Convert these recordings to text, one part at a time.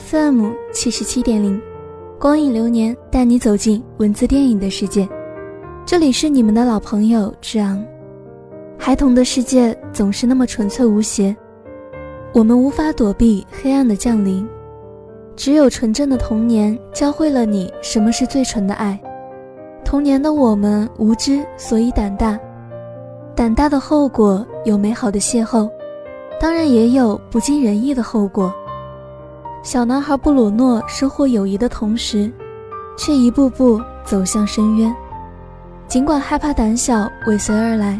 FM 七十七点零，光影流年带你走进文字电影的世界。这里是你们的老朋友志昂。孩童的世界总是那么纯粹无邪，我们无法躲避黑暗的降临。只有纯正的童年教会了你什么是最纯的爱。童年的我们无知，所以胆大。胆大的后果有美好的邂逅，当然也有不尽人意的后果。小男孩布鲁诺收获友谊的同时，却一步步走向深渊。尽管害怕、胆小尾随而来，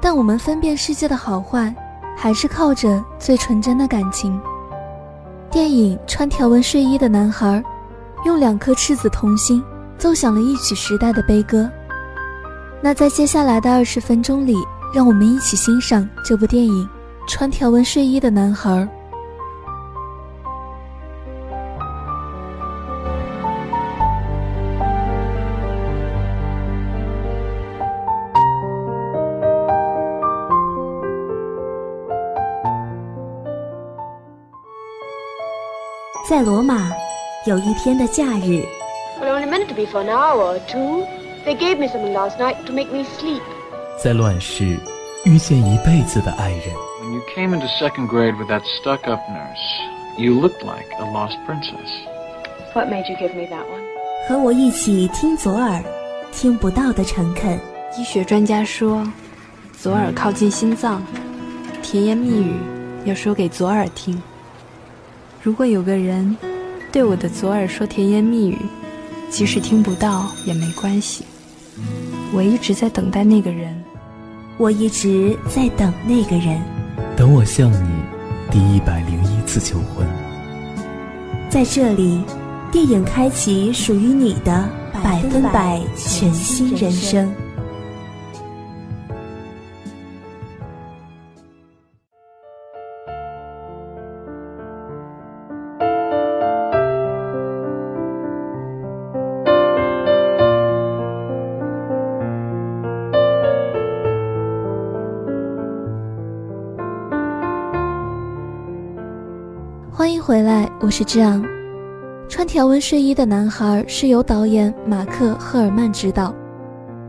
但我们分辨世界的好坏，还是靠着最纯真的感情。电影《穿条纹睡衣的男孩》，用两颗赤子童心奏响了一曲时代的悲歌。那在接下来的二十分钟里，让我们一起欣赏这部电影《穿条纹睡衣的男孩》。在罗马，有一天的假日。在乱世，遇见一辈子的爱人。When you came into second grade with that stuck-up nurse, you looked like a lost princess. What made you give me that one? 和我一起听左耳，听不到的诚恳。医学专家说，左耳靠近心脏，甜言蜜语要说给左耳听。如果有个人对我的左耳说甜言蜜语，即使听不到也没关系。我一直在等待那个人，我一直在等那个人，等我向你第一百零一次求婚。在这里，电影开启属于你的百分百全新人生。我是志昂。穿条纹睡衣的男孩是由导演马克·赫尔曼执导，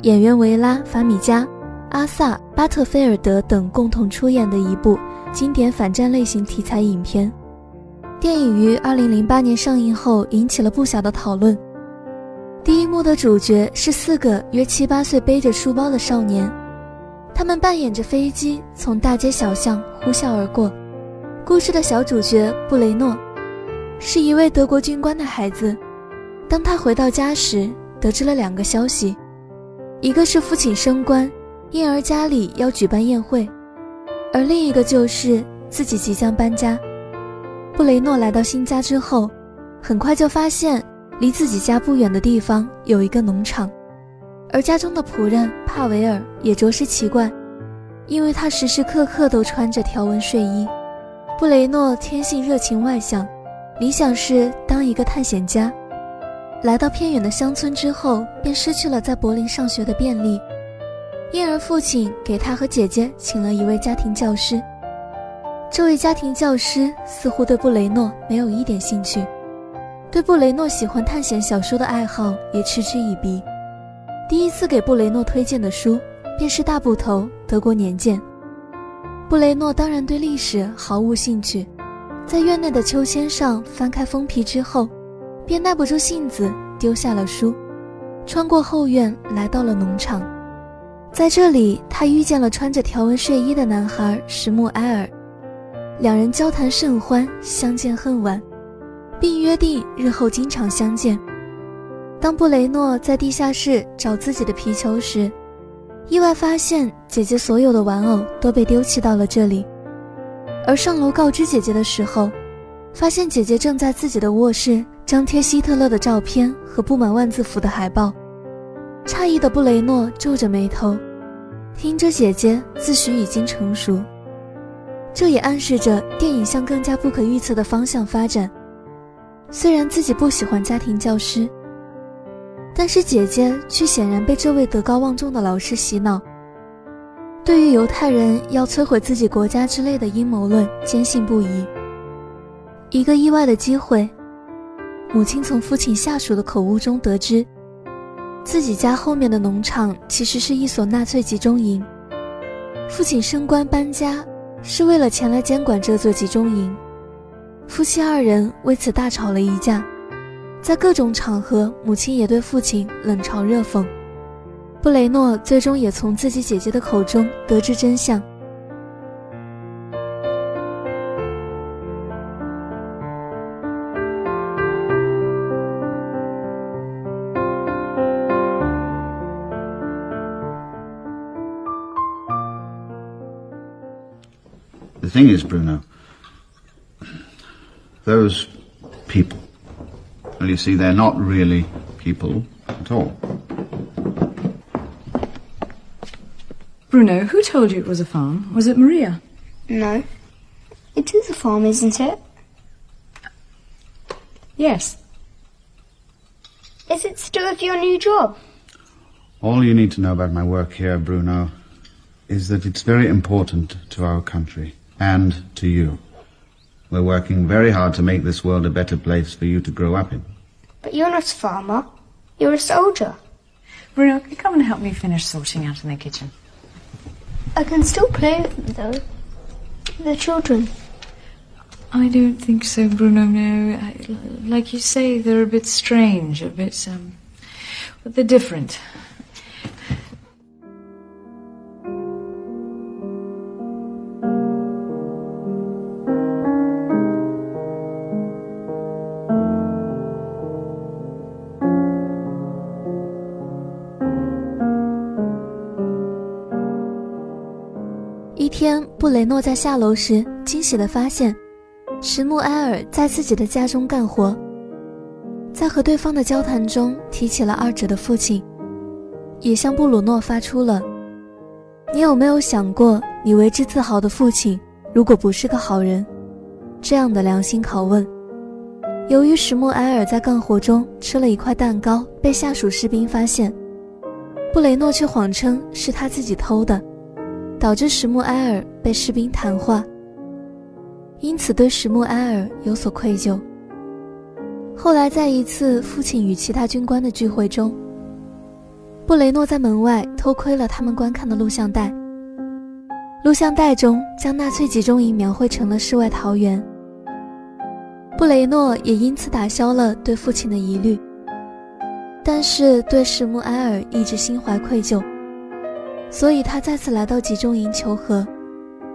演员维拉·法米加、阿萨·巴特菲尔德等共同出演的一部经典反战类型题材影片。电影于2008年上映后引起了不小的讨论。第一幕的主角是四个约七八岁背着书包的少年，他们扮演着飞机从大街小巷呼啸而过。故事的小主角布雷诺，是一位德国军官的孩子。当他回到家时，得知了两个消息：一个是父亲升官，因而家里要举办宴会；而另一个就是自己即将搬家。布雷诺来到新家之后，很快就发现离自己家不远的地方有一个农场，而家中的仆人帕维尔也着实奇怪，因为他时时刻刻都穿着条纹睡衣。布雷诺天性热情外向，理想是当一个探险家。来到偏远的乡村之后，便失去了在柏林上学的便利，因而父亲给他和姐姐请了一位家庭教师。这位家庭教师似乎对布雷诺没有一点兴趣，对布雷诺喜欢探险小说的爱好也嗤之以鼻。第一次给布雷诺推荐的书便是大部头《德国年鉴》。布雷诺当然对历史毫无兴趣，在院内的秋千上翻开封皮之后，便耐不住性子丢下了书，穿过后院来到了农场。在这里，他遇见了穿着条纹睡衣的男孩石木埃尔。两人交谈甚欢，相见恨晚，并约定日后经常相见。当布雷诺在地下室找自己的皮球时，意外发现姐姐所有的玩偶都被丢弃到了这里。而上楼告知姐姐的时候，发现姐姐正在自己的卧室张贴希特勒的照片和布满万字符的海报。诧异的布雷诺皱着眉头，听着姐姐自诩已经成熟。这也暗示着电影向更加不可预测的方向发展。虽然自己不喜欢家庭教师，但是姐姐却显然被这位德高望重的老师洗脑，对于犹太人要摧毁自己国家之类的阴谋论坚信不疑。一个意外的机会，母亲从父亲下属的口误中得知，自己家后面的农场其实是一所纳粹集中营。父亲升官搬家。是为了前来监管这座集中营，夫妻二人为此大吵了一架，在各种场合，母亲也对父亲冷嘲热讽。布雷诺最终也从自己姐姐的口中得知真相。The thing is, Bruno, those people, well, you see, they're not really people at all. Bruno, who told you it was a farm? Was it Maria? No. It is a farm, isn't it? Yes. Is it still with your new job? All you need to know about my work here, Bruno, is that it's very important to our country and to you. We're working very hard to make this world a better place for you to grow up in. But you're not a farmer. You're a soldier. Bruno, can you come and help me finish sorting out in the kitchen? I can still play with them, though. The children. I don't think so, Bruno, no. I, like you say, they're a bit strange, a bit, um, but they're different. 雷诺在下楼时惊喜地发现，石木埃尔在自己的家中干活。在和对方的交谈中提起了二者的父亲，也向布鲁诺发出了“你有没有想过，你为之自豪的父亲如果不是个好人”这样的良心拷问。由于石木埃尔在干活中吃了一块蛋糕，被下属士兵发现，布雷诺却谎称是他自己偷的。导致石木埃尔被士兵谈话，因此对石木埃尔有所愧疚。后来在一次父亲与其他军官的聚会中，布雷诺在门外偷窥了他们观看的录像带。录像带中将纳粹集中营描绘成了世外桃源。布雷诺也因此打消了对父亲的疑虑，但是对石木埃尔一直心怀愧疚。所以他再次来到集中营求和，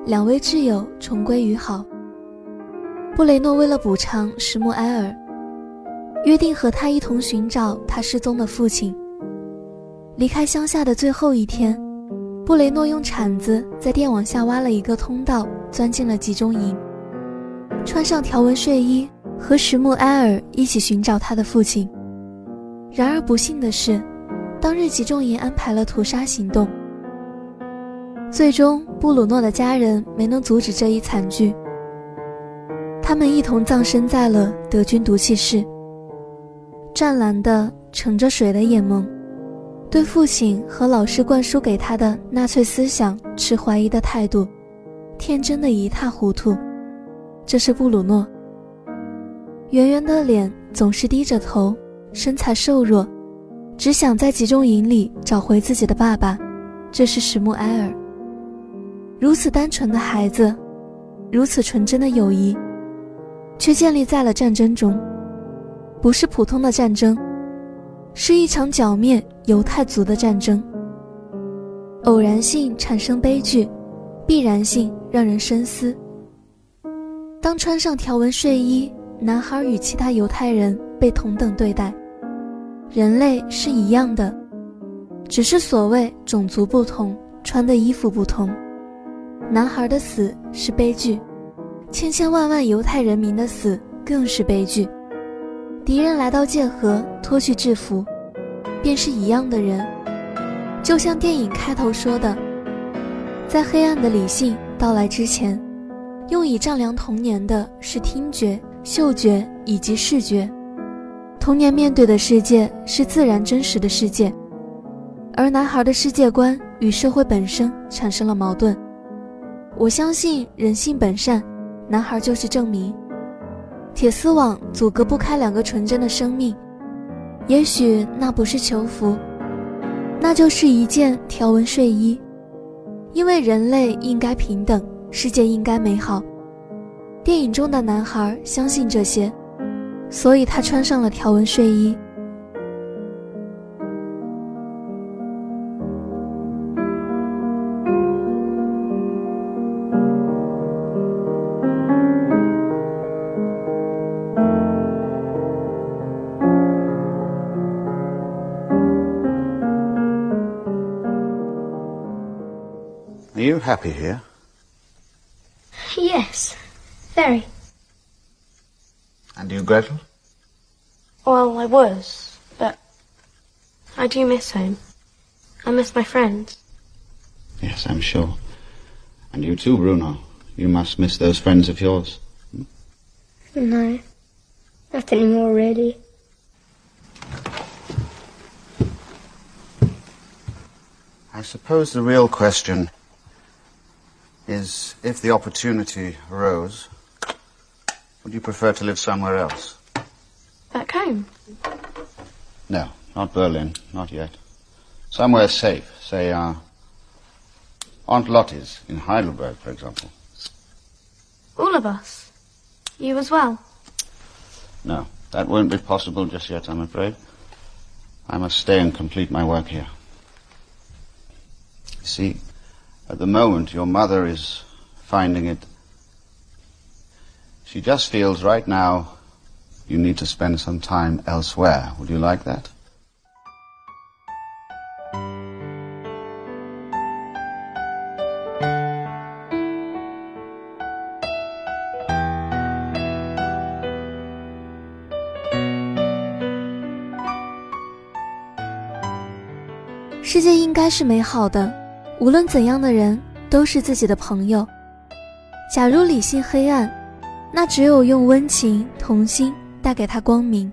两位挚友重归于好。布雷诺为了补偿石木埃尔，约定和他一同寻找他失踪的父亲。离开乡下的最后一天，布雷诺用铲子在电网下挖了一个通道，钻进了集中营，穿上条纹睡衣，和石木埃尔一起寻找他的父亲。然而不幸的是，当日集中营安排了屠杀行动。最终，布鲁诺的家人没能阻止这一惨剧。他们一同葬身在了德军毒气室。湛蓝的、盛着水的眼眸，对父亲和老师灌输给他的纳粹思想持怀疑的态度，天真的一塌糊涂。这是布鲁诺。圆圆的脸总是低着头，身材瘦弱，只想在集中营里找回自己的爸爸。这是史穆埃尔。如此单纯的孩子，如此纯真的友谊，却建立在了战争中。不是普通的战争，是一场剿灭犹太族的战争。偶然性产生悲剧，必然性让人深思。当穿上条纹睡衣，男孩与其他犹太人被同等对待，人类是一样的，只是所谓种族不同，穿的衣服不同。男孩的死是悲剧，千千万万犹太人民的死更是悲剧。敌人来到界河，脱去制服，便是一样的人。就像电影开头说的，在黑暗的理性到来之前，用以丈量童年的是听觉、嗅觉以及视觉。童年面对的世界是自然真实的世界，而男孩的世界观与社会本身产生了矛盾。我相信人性本善，男孩就是证明。铁丝网阻隔不开两个纯真的生命，也许那不是囚服。那就是一件条纹睡衣，因为人类应该平等，世界应该美好。电影中的男孩相信这些，所以他穿上了条纹睡衣。You happy here? Yes, very. And you, Gretel? Well, I was, but I do miss home. I miss my friends. Yes, I'm sure. And you too, Bruno. You must miss those friends of yours. No, not anymore, really. I suppose the real question is if the opportunity arose, would you prefer to live somewhere else? Back home? No, not Berlin, not yet. Somewhere safe, say, uh, Aunt Lottie's in Heidelberg, for example. All of us? You as well? No, that won't be possible just yet, I'm afraid. I must stay and complete my work here. See, at the moment your mother is finding it. She just feels right now you need to spend some time elsewhere. Would you like that? 世界应该是美好的， 无论怎样的人都是自己的朋友。假如理性黑暗，那只有用温情、童心带给他光明。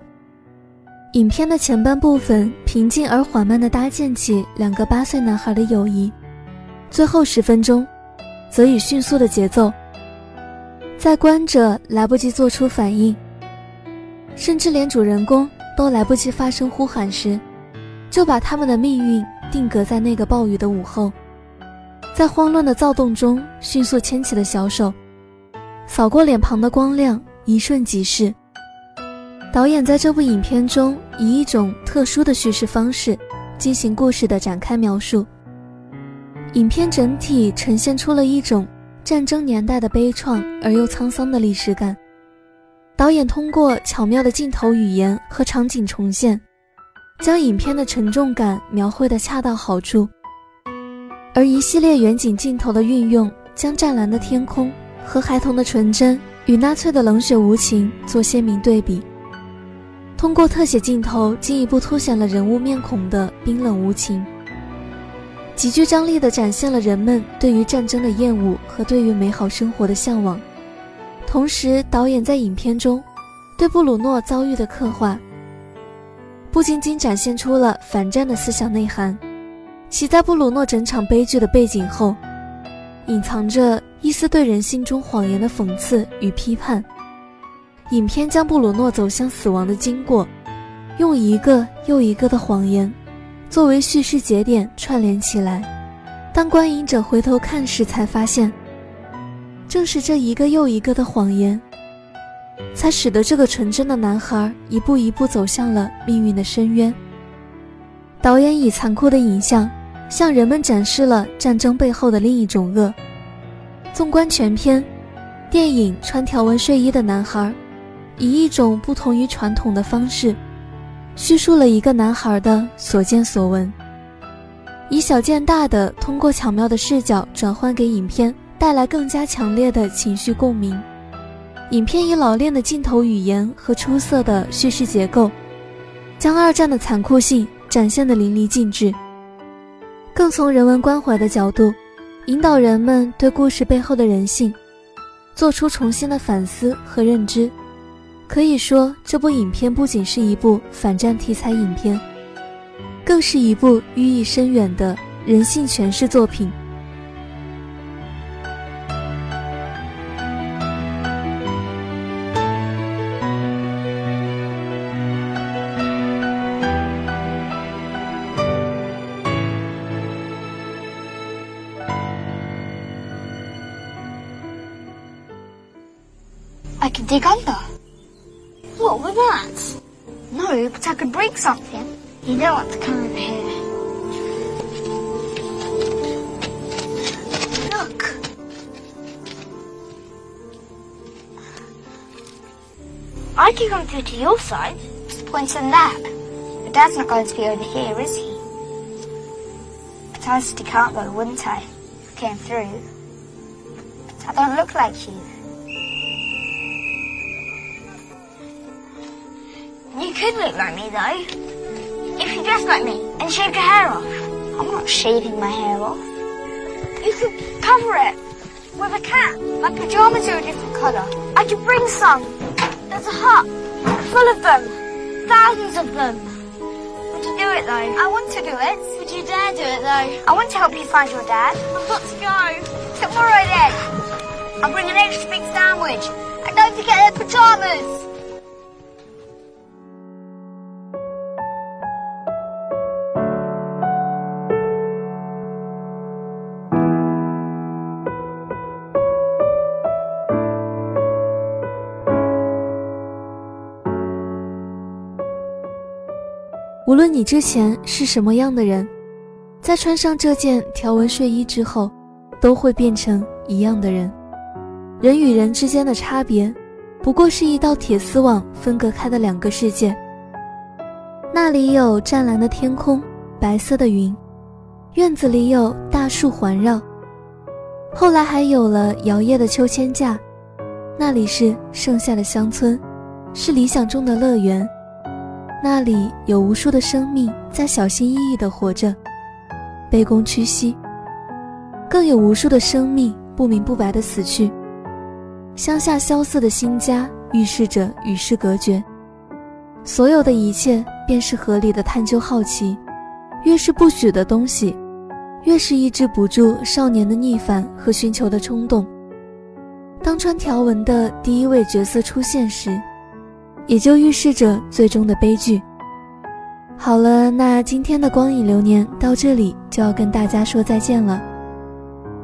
影片的前半部分平静而缓慢地搭建起两个八岁男孩的友谊，最后十分钟，则以迅速的节奏，在观者来不及做出反应，甚至连主人公都来不及发声呼喊时，就把他们的命运定格在那个暴雨的午后，在慌乱的躁动中迅速牵起了小手，扫过脸庞的光亮，一瞬即逝。导演在这部影片中以一种特殊的叙事方式进行故事的展开描述。影片整体呈现出了一种战争年代的悲怆而又沧桑的历史感。导演通过巧妙的镜头语言和场景重现，将影片的沉重感描绘得恰到好处。而一系列远景镜头的运用，将湛蓝的天空和孩童的纯真与纳粹的冷血无情做鲜明对比。通过特写镜头，进一步凸显了人物面孔的冰冷无情，极具张力地展现了人们对于战争的厌恶和对于美好生活的向往。同时，导演在影片中对布鲁诺遭遇的刻画，不仅仅展现出了反战的思想内涵，其在布鲁诺整场悲剧的背景后，隐藏着一丝对人性中谎言的讽刺与批判。影片将布鲁诺走向死亡的经过，用一个又一个的谎言作为叙事节点串联起来。当观影者回头看时，才发现，正是这一个又一个的谎言，才使得这个纯真的男孩一步一步走向了命运的深渊。导演以残酷的影像向人们展示了战争背后的另一种恶。纵观全片，电影《穿条纹睡衣的男孩》以一种不同于传统的方式，叙述了一个男孩的所见所闻，以小见大的通过巧妙的视角转换给影片带来更加强烈的情绪共鸣。影片以老练的镜头语言和出色的叙事结构，将二战的残酷性展现得淋漓尽致，更从人文关怀的角度。引导人们对故事背后的人性做出重新的反思和认知。可以说，这部影片不仅是一部反战题材影片，更是一部寓意深远的人性诠释作品。Dig under. What with that? No, but I could break something. You don't want to come over here. Look. I could come through to your side. Just point on that. But Dad's not going to be over here, is he? But I said he can't go, wouldn't I? If I came through. But I don't look like you. Could look like me, though. If you dressed like me and shaved your hair off. I'm not shaving my hair off. You could cover it with a cap. My pajamas are a different colour. I could bring some. There's a hut full of them. Thousands of them. Would you do it, though? I want to do it. Would you dare do it, though? I want to help you find your dad. I've got to go. Tomorrow, then. I'll bring an extra big sandwich. And don't forget the pajamas. 无论你之前是什么样的人，在穿上这件条纹睡衣之后，都会变成一样的人。人与人之间的差别，不过是一道铁丝网分隔开的两个世界。那里有湛蓝的天空，白色的云，院子里有大树环绕。后来还有了摇曳的秋千架，那里是盛夏的乡村，是理想中的乐园。那里有无数的生命在小心翼翼地活着，卑躬屈膝；更有无数的生命不明不白地死去。乡下萧瑟的新家预示着与世隔绝。所有的一切便是合理的探究好奇，越是不许的东西，越是抑制不住少年的逆反和寻求的冲动。当穿条纹的第一位角色出现时。也就预示着最终的悲剧。好了，那今天的光影流年到这里就要跟大家说再见了。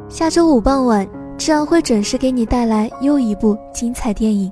下周五傍晚，志昂会准时给你带来又一部精彩电影。